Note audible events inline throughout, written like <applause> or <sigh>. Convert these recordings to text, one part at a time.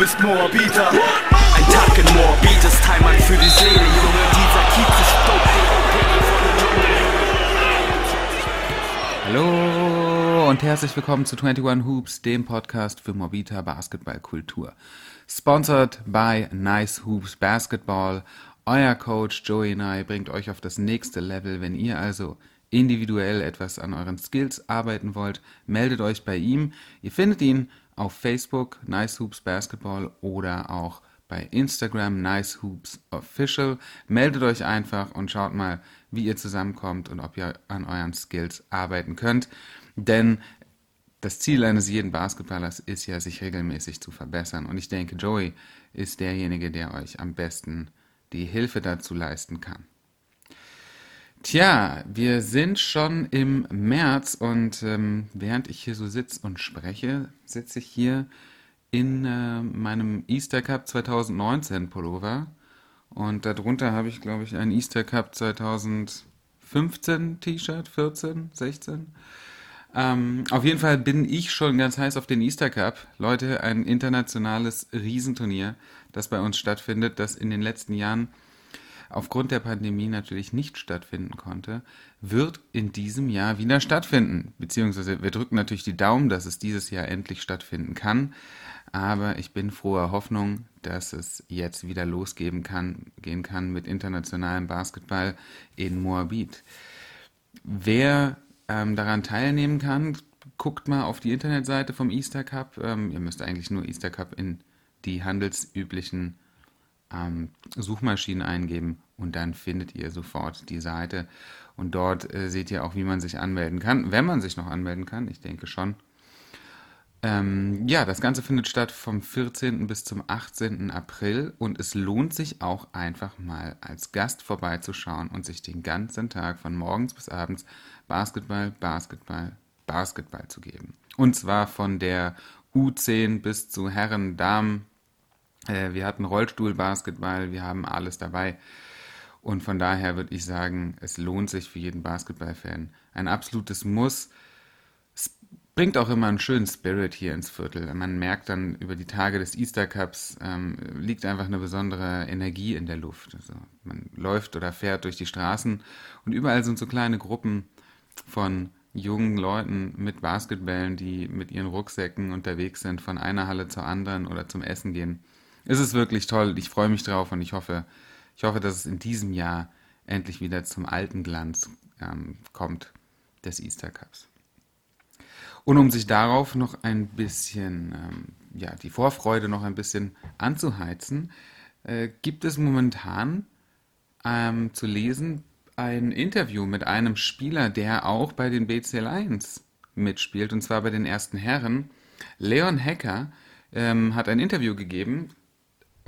bist Moabiter. Ein Tag in Moabit ist Heimat für die Seele, Junge. Dieser Kiez ist. Hallo und herzlich willkommen zu 21 Hoops, dem Podcast für Morbita Basketballkultur. Sponsored by Nice Hoops Basketball. Euer Coach Joey Nye bringt euch auf das nächste Level. Wenn ihr also individuell etwas an euren Skills arbeiten wollt, meldet euch bei ihm. Ihr findet ihn auf Facebook Nice Hoops Basketball oder auch bei Instagram Nice Hoops Official. Meldet euch einfach und schaut mal, wie ihr zusammenkommt und ob ihr an euren Skills arbeiten könnt. Denn das Ziel eines jeden Basketballers ist ja, sich regelmäßig zu verbessern. Und ich denke, Joey ist derjenige, der euch am besten die Hilfe dazu leisten kann. Tja, wir sind schon im März und ähm, während ich hier so sitze und spreche, sitze ich hier in äh, meinem Easter Cup 2019 Pullover und darunter habe ich, glaube ich, ein Easter Cup 2015 T-Shirt, 14, 16. Ähm, auf jeden Fall bin ich schon ganz heiß auf den Easter Cup. Leute, ein internationales Riesenturnier, das bei uns stattfindet, das in den letzten Jahren aufgrund der Pandemie natürlich nicht stattfinden konnte, wird in diesem Jahr wieder stattfinden. Beziehungsweise wir drücken natürlich die Daumen, dass es dieses Jahr endlich stattfinden kann. Aber ich bin froher Hoffnung, dass es jetzt wieder losgehen kann, gehen kann mit internationalem Basketball in Moabit. Wer ähm, daran teilnehmen kann, guckt mal auf die Internetseite vom Easter Cup. Ähm, ihr müsst eigentlich nur Easter Cup in die handelsüblichen ähm, Suchmaschinen eingeben und dann findet ihr sofort die Seite. Und dort äh, seht ihr auch, wie man sich anmelden kann, wenn man sich noch anmelden kann. Ich denke schon. Ähm, ja, das Ganze findet statt vom 14. bis zum 18. April und es lohnt sich auch einfach mal als Gast vorbeizuschauen und sich den ganzen Tag von morgens bis abends Basketball, Basketball, Basketball zu geben. Und zwar von der U10 bis zu Herren, Damen, äh, wir hatten Rollstuhlbasketball, wir haben alles dabei. Und von daher würde ich sagen, es lohnt sich für jeden Basketballfan. Ein absolutes Muss. Es bringt auch immer einen schönen Spirit hier ins Viertel. Man merkt dann über die Tage des Easter Cups, ähm, liegt einfach eine besondere Energie in der Luft. Also man läuft oder fährt durch die Straßen und überall sind so kleine Gruppen von jungen Leuten mit Basketballen, die mit ihren Rucksäcken unterwegs sind, von einer Halle zur anderen oder zum Essen gehen. Es ist wirklich toll. Ich freue mich drauf und ich hoffe, ich hoffe, dass es in diesem Jahr endlich wieder zum alten Glanz ähm, kommt des Easter Cups. Und um sich darauf noch ein bisschen, ähm, ja, die Vorfreude noch ein bisschen anzuheizen, äh, gibt es momentan ähm, zu lesen ein Interview mit einem Spieler, der auch bei den BC Lions mitspielt, und zwar bei den ersten Herren. Leon Hecker ähm, hat ein Interview gegeben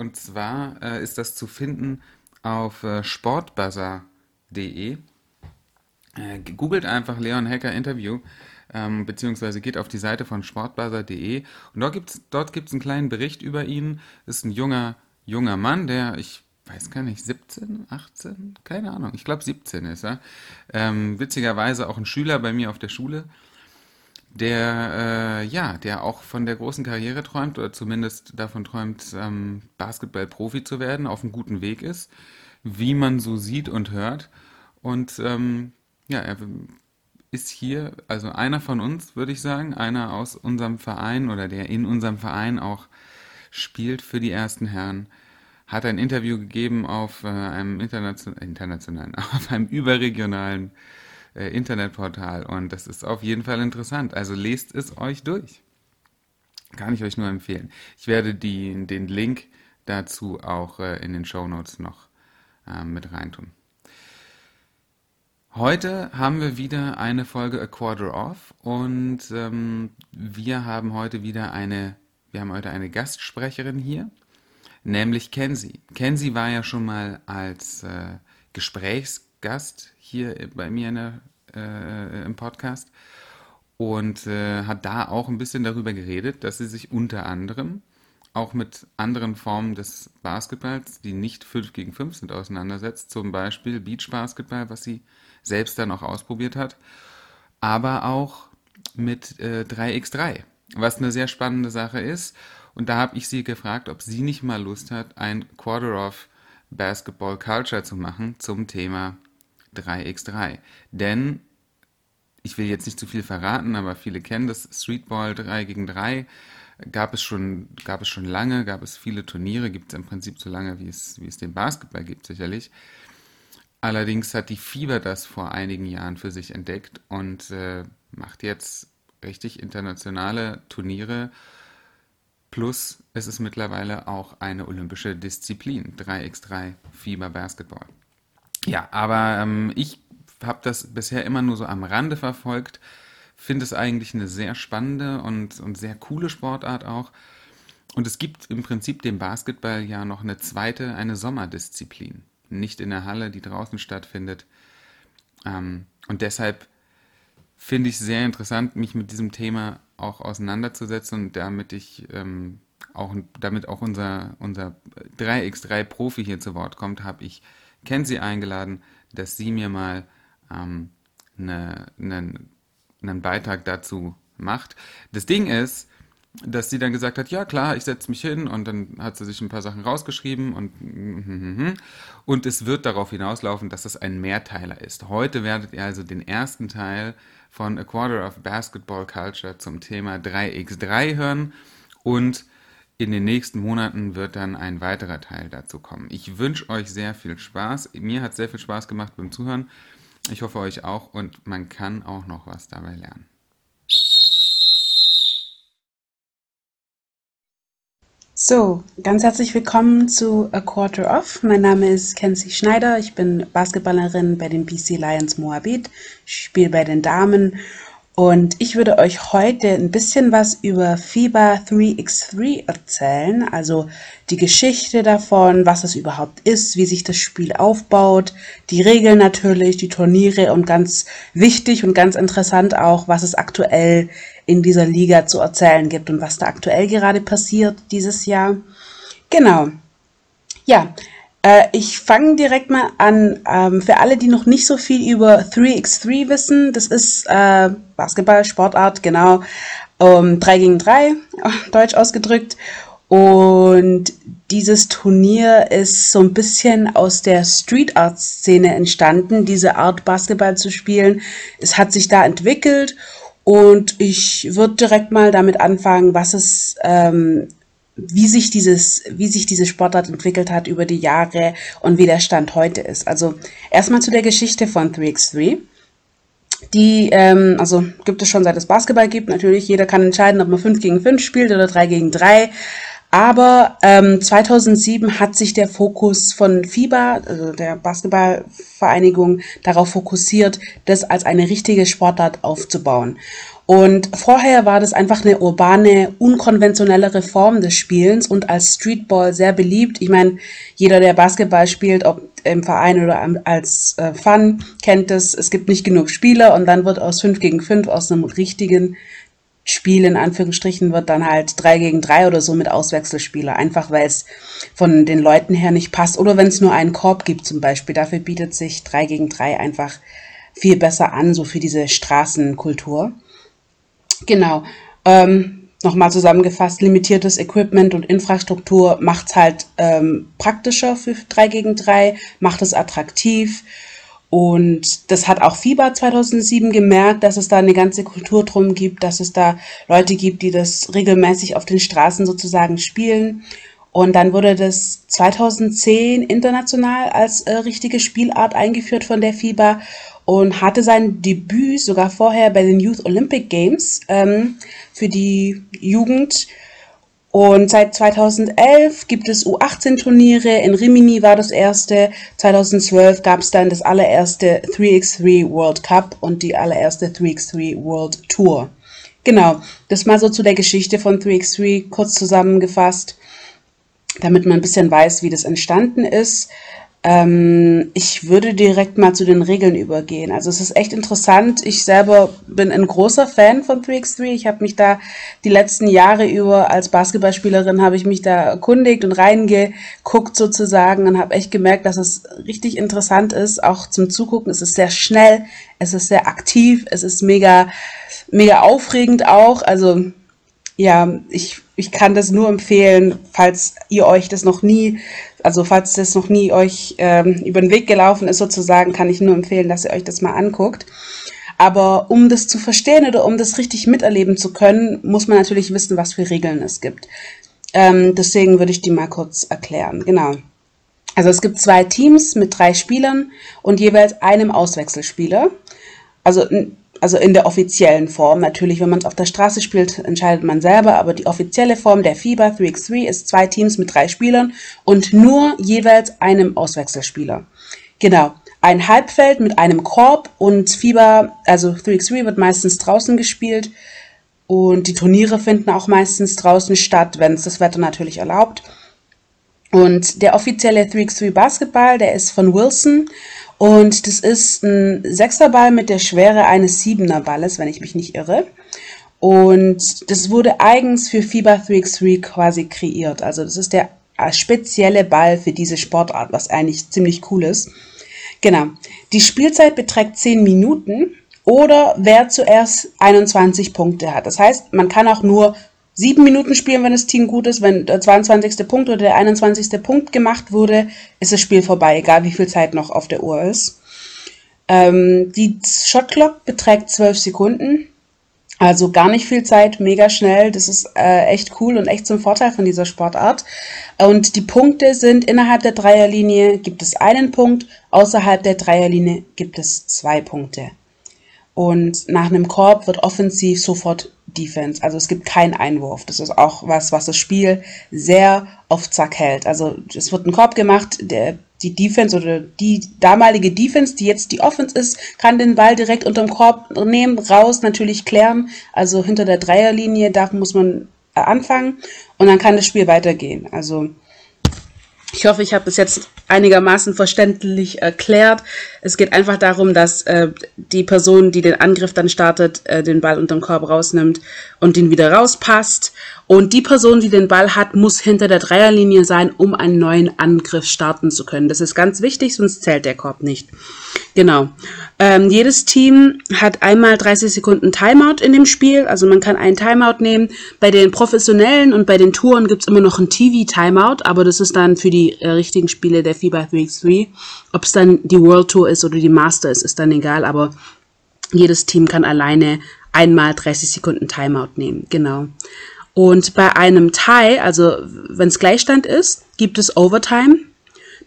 und zwar äh, ist das zu finden auf äh, sportbuzzer.de. Äh, googelt einfach Leon Hacker Interview, ähm, beziehungsweise geht auf die Seite von sportbuzzer.de und dort gibt es dort gibt's einen kleinen Bericht über ihn. Ist ein junger, junger Mann, der, ich weiß gar nicht, 17, 18, keine Ahnung, ich glaube 17 ist er. Ähm, witzigerweise auch ein Schüler bei mir auf der Schule der äh, ja, der auch von der großen Karriere träumt oder zumindest davon träumt, ähm, Basketball-Profi zu werden, auf einem guten Weg ist, wie man so sieht und hört. Und ähm, ja, er ist hier, also einer von uns, würde ich sagen, einer aus unserem Verein oder der in unserem Verein auch spielt für die ersten Herren, hat ein Interview gegeben auf äh, einem internation internationalen, <laughs> auf einem überregionalen äh, Internetportal und das ist auf jeden Fall interessant. Also lest es euch durch. Kann ich euch nur empfehlen. Ich werde die, den Link dazu auch äh, in den Show Notes noch äh, mit reintun. Heute haben wir wieder eine Folge A Quarter Off und ähm, wir haben heute wieder eine, wir haben heute eine Gastsprecherin hier, nämlich Kenzie. Kenzie war ja schon mal als äh, Gesprächsgast hier bei mir der, äh, im Podcast und äh, hat da auch ein bisschen darüber geredet, dass sie sich unter anderem auch mit anderen Formen des Basketballs, die nicht 5 gegen 5 sind, auseinandersetzt. Zum Beispiel Beachbasketball, was sie selbst dann auch ausprobiert hat. Aber auch mit äh, 3x3, was eine sehr spannende Sache ist. Und da habe ich sie gefragt, ob sie nicht mal Lust hat, ein Quarter of Basketball Culture zu machen zum Thema 3x3. Denn ich will jetzt nicht zu viel verraten, aber viele kennen das Streetball 3 gegen 3. Gab es schon, gab es schon lange, gab es viele Turniere, gibt es im Prinzip so lange, wie es, wie es den Basketball gibt, sicherlich. Allerdings hat die Fieber das vor einigen Jahren für sich entdeckt und äh, macht jetzt richtig internationale Turniere. Plus es ist mittlerweile auch eine olympische Disziplin, 3x3 Fieber Basketball. Ja, aber ähm, ich habe das bisher immer nur so am Rande verfolgt, finde es eigentlich eine sehr spannende und, und sehr coole Sportart auch. Und es gibt im Prinzip dem Basketball ja noch eine zweite, eine Sommerdisziplin. Nicht in der Halle, die draußen stattfindet. Ähm, und deshalb finde ich es sehr interessant, mich mit diesem Thema auch auseinanderzusetzen und damit ich ähm, auch damit auch unser, unser 3x3 Profi hier zu Wort kommt, habe ich Kenzie eingeladen, dass sie mir mal ähm, eine, eine, einen Beitrag dazu macht. Das Ding ist, dass sie dann gesagt hat, ja klar, ich setze mich hin und dann hat sie sich ein paar Sachen rausgeschrieben und <laughs> und es wird darauf hinauslaufen, dass es ein Mehrteiler ist. Heute werdet ihr also den ersten Teil von A Quarter of Basketball Culture zum Thema 3x3 hören und in den nächsten Monaten wird dann ein weiterer Teil dazu kommen. Ich wünsche euch sehr viel Spaß. Mir hat sehr viel Spaß gemacht beim Zuhören. Ich hoffe euch auch und man kann auch noch was dabei lernen. So, ganz herzlich willkommen zu A Quarter Off. Mein Name ist Kenzie Schneider. Ich bin Basketballerin bei den BC Lions Moabit. Ich spiele bei den Damen und ich würde euch heute ein bisschen was über FIBA 3x3 erzählen, also die Geschichte davon, was es überhaupt ist, wie sich das Spiel aufbaut, die Regeln natürlich, die Turniere und ganz wichtig und ganz interessant auch, was es aktuell in dieser Liga zu erzählen gibt und was da aktuell gerade passiert dieses Jahr. Genau. Ja, äh, ich fange direkt mal an. Ähm, für alle, die noch nicht so viel über 3x3 wissen, das ist äh, Basketball, Sportart, genau. Ähm, 3 gegen 3, <laughs> deutsch ausgedrückt. Und dieses Turnier ist so ein bisschen aus der Street Art Szene entstanden, diese Art Basketball zu spielen. Es hat sich da entwickelt und ich würde direkt mal damit anfangen, was es ähm, wie sich dieses, wie sich diese Sportart entwickelt hat über die Jahre und wie der Stand heute ist. Also erstmal zu der Geschichte von 3x3. Die, ähm, also gibt es schon seit es Basketball gibt. Natürlich, jeder kann entscheiden, ob man 5 gegen 5 spielt oder 3 gegen 3. Aber ähm, 2007 hat sich der Fokus von FIBA, also der Basketballvereinigung, darauf fokussiert, das als eine richtige Sportart aufzubauen. Und vorher war das einfach eine urbane, unkonventionellere Form des Spielens und als Streetball sehr beliebt. Ich meine, jeder, der Basketball spielt, ob im Verein oder als äh, Fun, kennt es. Es gibt nicht genug Spieler und dann wird aus 5 gegen 5, aus einem richtigen Spiel in Anführungsstrichen, wird dann halt 3 gegen 3 oder so mit Auswechselspieler. Einfach weil es von den Leuten her nicht passt. Oder wenn es nur einen Korb gibt zum Beispiel. Dafür bietet sich 3 gegen 3 einfach viel besser an, so für diese Straßenkultur. Genau. Ähm, Nochmal zusammengefasst, limitiertes Equipment und Infrastruktur macht es halt ähm, praktischer für 3 gegen 3, macht es attraktiv. Und das hat auch FIBA 2007 gemerkt, dass es da eine ganze Kultur drum gibt, dass es da Leute gibt, die das regelmäßig auf den Straßen sozusagen spielen. Und dann wurde das 2010 international als äh, richtige Spielart eingeführt von der FIBA und hatte sein Debüt sogar vorher bei den Youth Olympic Games ähm, für die Jugend. Und seit 2011 gibt es U18-Turniere. In Rimini war das erste. 2012 gab es dann das allererste 3x3 World Cup und die allererste 3x3 World Tour. Genau, das mal so zu der Geschichte von 3x3 kurz zusammengefasst, damit man ein bisschen weiß, wie das entstanden ist. Ähm, ich würde direkt mal zu den Regeln übergehen. Also es ist echt interessant. Ich selber bin ein großer Fan von 3x3. Ich habe mich da die letzten Jahre über als Basketballspielerin habe ich mich da erkundigt und reingeguckt sozusagen und habe echt gemerkt, dass es richtig interessant ist, auch zum Zugucken. Es ist sehr schnell, es ist sehr aktiv, es ist mega, mega aufregend auch. Also ja, ich, ich kann das nur empfehlen, falls ihr euch das noch nie, also falls das noch nie euch ähm, über den Weg gelaufen ist sozusagen, kann ich nur empfehlen, dass ihr euch das mal anguckt. Aber um das zu verstehen oder um das richtig miterleben zu können, muss man natürlich wissen, was für Regeln es gibt. Ähm, deswegen würde ich die mal kurz erklären. Genau. Also es gibt zwei Teams mit drei Spielern und jeweils einem Auswechselspieler. Also, also in der offiziellen Form. Natürlich, wenn man es auf der Straße spielt, entscheidet man selber, aber die offizielle Form der FIBA 3x3 ist zwei Teams mit drei Spielern und nur jeweils einem Auswechselspieler. Genau. Ein Halbfeld mit einem Korb und FIBA, also 3x3 wird meistens draußen gespielt und die Turniere finden auch meistens draußen statt, wenn es das Wetter natürlich erlaubt. Und der offizielle 3x3 Basketball, der ist von Wilson. Und das ist ein Sechserball mit der Schwere eines Siebener Balles, wenn ich mich nicht irre. Und das wurde eigens für FIBA 3x3 quasi kreiert. Also das ist der spezielle Ball für diese Sportart, was eigentlich ziemlich cool ist. Genau. Die Spielzeit beträgt 10 Minuten oder wer zuerst 21 Punkte hat. Das heißt, man kann auch nur sieben Minuten spielen, wenn das Team gut ist. Wenn der 22. Punkt oder der 21. Punkt gemacht wurde, ist das Spiel vorbei, egal wie viel Zeit noch auf der Uhr ist. Ähm, die Shotclock beträgt 12 Sekunden. Also gar nicht viel Zeit, mega schnell. Das ist äh, echt cool und echt zum Vorteil von dieser Sportart. Und die Punkte sind innerhalb der Dreierlinie gibt es einen Punkt, außerhalb der Dreierlinie gibt es zwei Punkte. Und nach einem Korb wird offensiv sofort Defense. Also es gibt keinen Einwurf. Das ist auch was, was das Spiel sehr auf Zack hält. Also es wird ein Korb gemacht, der, die Defense oder die damalige Defense, die jetzt die Offense ist, kann den Ball direkt unterm Korb nehmen, raus, natürlich klären. Also hinter der Dreierlinie, da muss man äh, anfangen und dann kann das Spiel weitergehen. Also ich hoffe, ich habe das jetzt einigermaßen verständlich erklärt. Es geht einfach darum, dass äh, die Person, die den Angriff dann startet, äh, den Ball unterm Korb rausnimmt und den wieder rauspasst. Und die Person, die den Ball hat, muss hinter der Dreierlinie sein, um einen neuen Angriff starten zu können. Das ist ganz wichtig, sonst zählt der Korb nicht. Genau. Ähm, jedes Team hat einmal 30 Sekunden Timeout in dem Spiel. Also man kann einen Timeout nehmen. Bei den professionellen und bei den Touren gibt's immer noch ein TV-Timeout, aber das ist dann für die äh, richtigen Spiele der FIBA 3x3. Ob es dann die World Tour ist oder die Master ist, ist dann egal, aber jedes Team kann alleine einmal 30 Sekunden Timeout nehmen. Genau. Und bei einem Tie, also wenn es Gleichstand ist, gibt es Overtime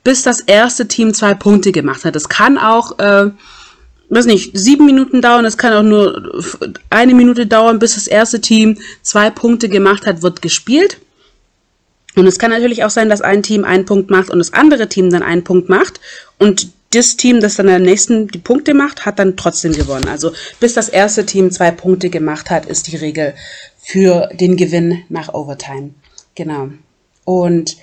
bis das erste Team zwei Punkte gemacht hat. Das kann auch, äh, weiß nicht, sieben Minuten dauern, es kann auch nur eine Minute dauern, bis das erste Team zwei Punkte gemacht hat, wird gespielt. Und es kann natürlich auch sein, dass ein Team einen Punkt macht und das andere Team dann einen Punkt macht. Und das Team, das dann am nächsten die Punkte macht, hat dann trotzdem gewonnen. Also bis das erste Team zwei Punkte gemacht hat, ist die Regel für den Gewinn nach Overtime. Genau. Und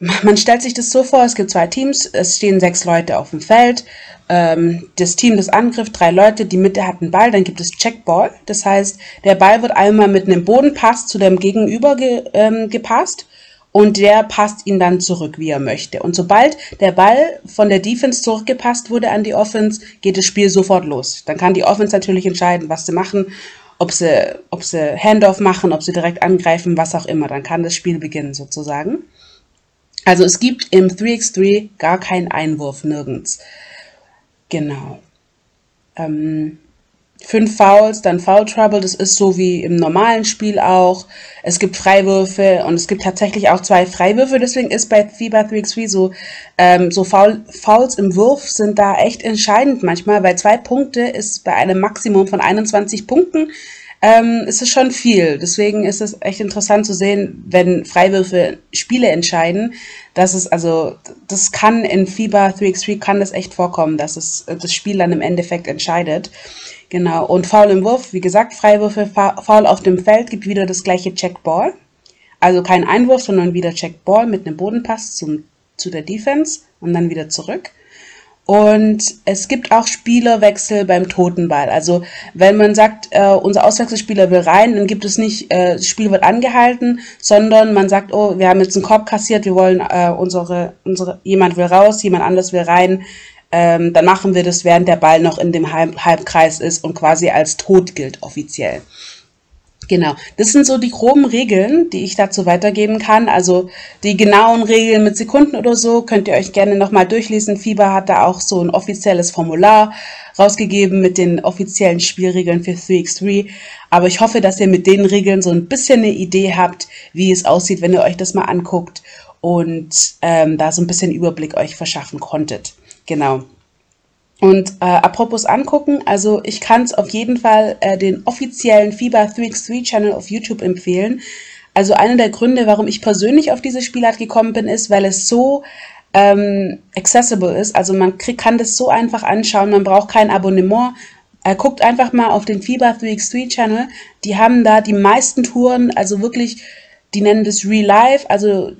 man stellt sich das so vor, es gibt zwei Teams, es stehen sechs Leute auf dem Feld. Ähm, das Team des Angriffs, drei Leute, die Mitte hat einen Ball, dann gibt es Checkball. Das heißt, der Ball wird einmal mit einem Bodenpass zu dem Gegenüber ge, ähm, gepasst und der passt ihn dann zurück, wie er möchte. Und sobald der Ball von der Defense zurückgepasst wurde an die Offense, geht das Spiel sofort los. Dann kann die Offense natürlich entscheiden, was sie machen, ob sie, ob sie Handoff machen, ob sie direkt angreifen, was auch immer. Dann kann das Spiel beginnen sozusagen. Also es gibt im 3x3 gar keinen Einwurf nirgends. Genau. Ähm, fünf Fouls, dann Foul Trouble, das ist so wie im normalen Spiel auch. Es gibt Freiwürfe und es gibt tatsächlich auch zwei Freiwürfe, deswegen ist bei FIBA 3x3 so, ähm, so Foul, Fouls im Wurf sind da echt entscheidend manchmal, weil zwei Punkte ist bei einem Maximum von 21 Punkten ähm, ist es schon viel. Deswegen ist es echt interessant zu sehen, wenn Freiwürfe Spiele entscheiden, dass es, also, das kann in FIBA 3x3 kann das echt vorkommen, dass es das Spiel dann im Endeffekt entscheidet. Genau. Und Foul im Wurf, wie gesagt, Freiwürfe, Foul auf dem Feld gibt wieder das gleiche Checkball. Also kein Einwurf, sondern wieder Checkball mit einem Bodenpass zum, zu der Defense und dann wieder zurück. Und es gibt auch Spielerwechsel beim Totenball. Also wenn man sagt, äh, unser Auswechselspieler will rein, dann gibt es nicht, äh, das Spiel wird angehalten, sondern man sagt, oh, wir haben jetzt einen Korb kassiert, wir wollen äh, unsere, unsere, jemand will raus, jemand anders will rein. Ähm, dann machen wir das, während der Ball noch in dem Halb Halbkreis ist und quasi als tot gilt offiziell. Genau, das sind so die groben Regeln, die ich dazu weitergeben kann. Also die genauen Regeln mit Sekunden oder so könnt ihr euch gerne nochmal durchlesen. Fieber hat da auch so ein offizielles Formular rausgegeben mit den offiziellen Spielregeln für 3x3. Aber ich hoffe, dass ihr mit den Regeln so ein bisschen eine Idee habt, wie es aussieht, wenn ihr euch das mal anguckt und ähm, da so ein bisschen Überblick euch verschaffen konntet. Genau. Und äh, apropos angucken, also ich kann es auf jeden Fall äh, den offiziellen FIBA 3x3 Channel auf YouTube empfehlen. Also einer der Gründe, warum ich persönlich auf diese Spielart gekommen bin, ist, weil es so ähm, accessible ist. Also man krieg, kann das so einfach anschauen, man braucht kein Abonnement. Äh, guckt einfach mal auf den FIBA 3x3 Channel. Die haben da die meisten Touren, also wirklich die nennen das Real Life, also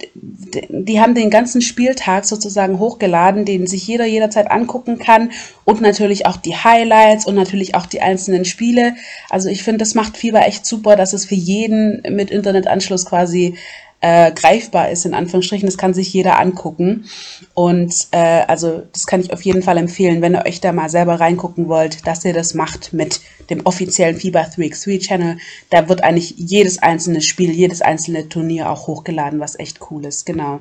die haben den ganzen Spieltag sozusagen hochgeladen, den sich jeder jederzeit angucken kann und natürlich auch die Highlights und natürlich auch die einzelnen Spiele. Also ich finde, das macht Fieber echt super, dass es für jeden mit Internetanschluss quasi äh, greifbar ist, in Anführungsstrichen. Das kann sich jeder angucken. Und äh, also das kann ich auf jeden Fall empfehlen, wenn ihr euch da mal selber reingucken wollt, dass ihr das macht mit dem offiziellen FIBA 3x3 Channel. Da wird eigentlich jedes einzelne Spiel, jedes einzelne Turnier auch hochgeladen, was echt cool ist. Genau.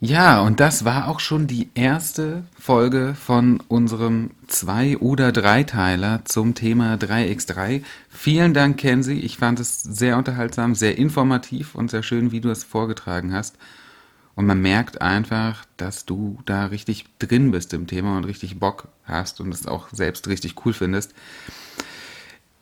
Ja, und das war auch schon die erste Folge von unserem Zwei- oder Dreiteiler zum Thema 3x3. Vielen Dank, Kenzie. Ich fand es sehr unterhaltsam, sehr informativ und sehr schön, wie du es vorgetragen hast. Und man merkt einfach, dass du da richtig drin bist im Thema und richtig Bock hast und es auch selbst richtig cool findest.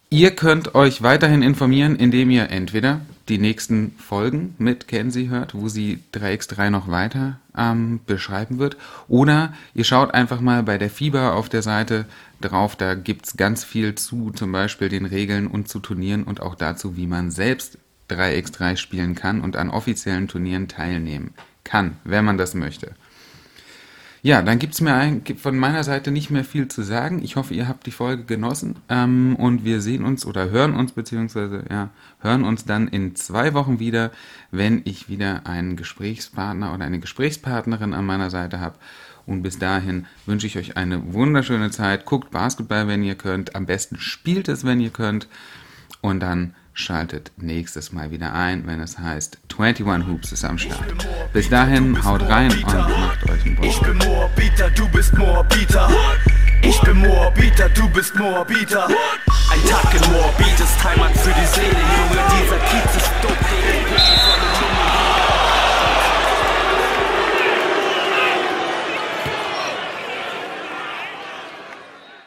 Ihr könnt euch weiterhin informieren, indem ihr entweder die nächsten Folgen mit Kenzie hört, wo sie 3x3 noch weiter ähm, beschreiben wird, oder ihr schaut einfach mal bei der Fieber auf der Seite drauf, da gibt's ganz viel zu zum Beispiel den Regeln und zu Turnieren und auch dazu, wie man selbst 3x3 spielen kann und an offiziellen Turnieren teilnehmen kann, wenn man das möchte. Ja, dann gibt's mir ein, von meiner Seite nicht mehr viel zu sagen. Ich hoffe, ihr habt die Folge genossen ähm, und wir sehen uns oder hören uns beziehungsweise ja hören uns dann in zwei Wochen wieder, wenn ich wieder einen Gesprächspartner oder eine Gesprächspartnerin an meiner Seite habe. Und bis dahin wünsche ich euch eine wunderschöne Zeit. Guckt Basketball, wenn ihr könnt. Am besten spielt es, wenn ihr könnt. Und dann Schaltet nächstes Mal wieder ein, wenn es heißt 21 Hoops ist am Start. Bis dahin, haut rein und macht euch einen Bock. Ich bin Moabiter, du bist Moabiter. Ich bin Moabiter, du bist Moabiter. Ein Tag in Moabit ist Heimat für die Seele, Junge, dieser Kiez ist dope.